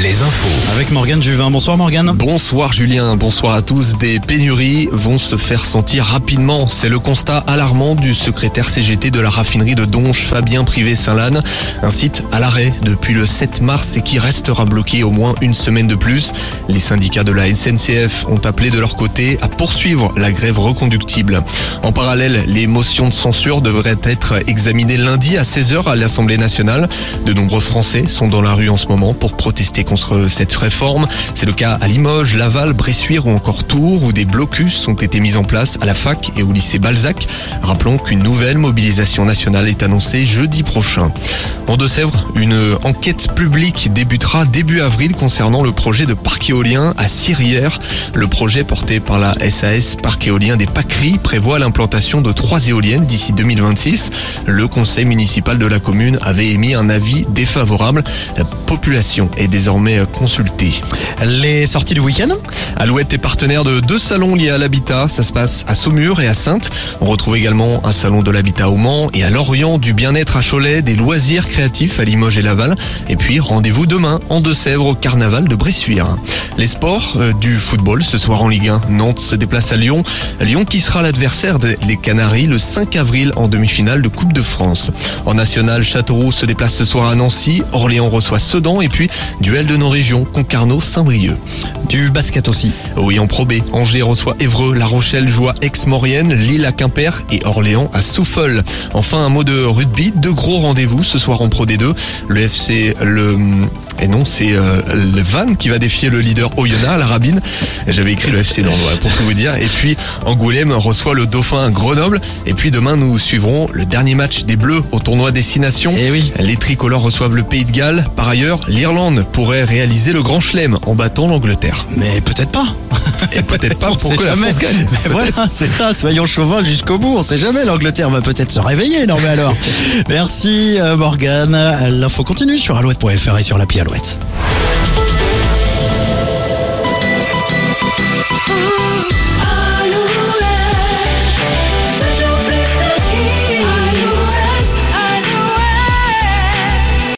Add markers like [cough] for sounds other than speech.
les infos. Avec Morgane Juvin. Bonsoir Morgane. Bonsoir Julien, bonsoir à tous. Des pénuries vont se faire sentir rapidement. C'est le constat alarmant du secrétaire CGT de la raffinerie de Donge, Fabien Privé-Saint-Lanne. Un site à l'arrêt depuis le 7 mars et qui restera bloqué au moins une semaine de plus. Les syndicats de la SNCF ont appelé de leur côté à poursuivre la grève reconductible. En parallèle, les motions de censure devraient être examinées lundi à 16h à l'Assemblée nationale. De nombreux Français sont dans la rue en ce moment pour protester contre cette réforme. C'est le cas à Limoges, Laval, Bressuire ou encore Tours où des blocus ont été mis en place à la fac et au lycée Balzac. Rappelons qu'une nouvelle mobilisation nationale est annoncée jeudi prochain. En Deux-Sèvres, une enquête publique débutera début avril concernant le projet de parc éolien à Sirière. Le projet porté par la SAS Parc éolien des Pâqueries prévoit l'implantation de trois éoliennes d'ici 2026. Le conseil municipal de la commune avait émis un avis défavorable. La population est désormais consultée. Les sorties du week-end Alouette est partenaire de deux salons liés à l'habitat. Ça se passe à Saumur et à Sainte. On retrouve également un salon de l'habitat au Mans et à Lorient, du bien-être à Cholet, des loisirs créatifs à Limoges et Laval. Et puis rendez-vous demain en Deux-Sèvres au carnaval de Bressuire. Les sports, euh, du football ce soir en Ligue 1. Nantes se déplace à Lyon. Lyon qui sera l'adversaire des Canaries le 5 avril en demi-finale de Coupe de France. En national, Châteauroux se déplace ce soir à Nancy. Orléans reçoit Sedan et puis duel de nos régions, Concarneau-Saint-Brieuc. Du basket aussi. Oui, en Pro B, Angers reçoit Évreux, La Rochelle joue à Aix-Maurienne, Lille à Quimper et Orléans à Souffol. Enfin, un mot de rugby, deux gros rendez-vous ce soir en Pro D2. Le FC, le... Et non, c'est euh, le Van qui va défier le leader Oyonnax à la Rabine. J'avais écrit le FC dans le pour tout vous dire. Et puis, Angoulême reçoit le Dauphin Grenoble. Et puis, demain, nous suivrons le dernier match des Bleus au tournoi Destination. Eh oui. Les tricolores reçoivent le Pays de Galles. Par ailleurs, l'Irlande pourrait réaliser le Grand Chelem en battant l'Angleterre. Mais peut-être pas. [laughs] Et peut-être pas pour que la jamais. France gagne. [laughs] Mais voilà, c'est ça, soyons chauvins jusqu'au bout. On sait jamais, l'Angleterre va peut-être se réveiller. Non mais alors. [laughs] Merci euh, Morgane. L'info continue sur alouette.fr et sur l'appli Alouette.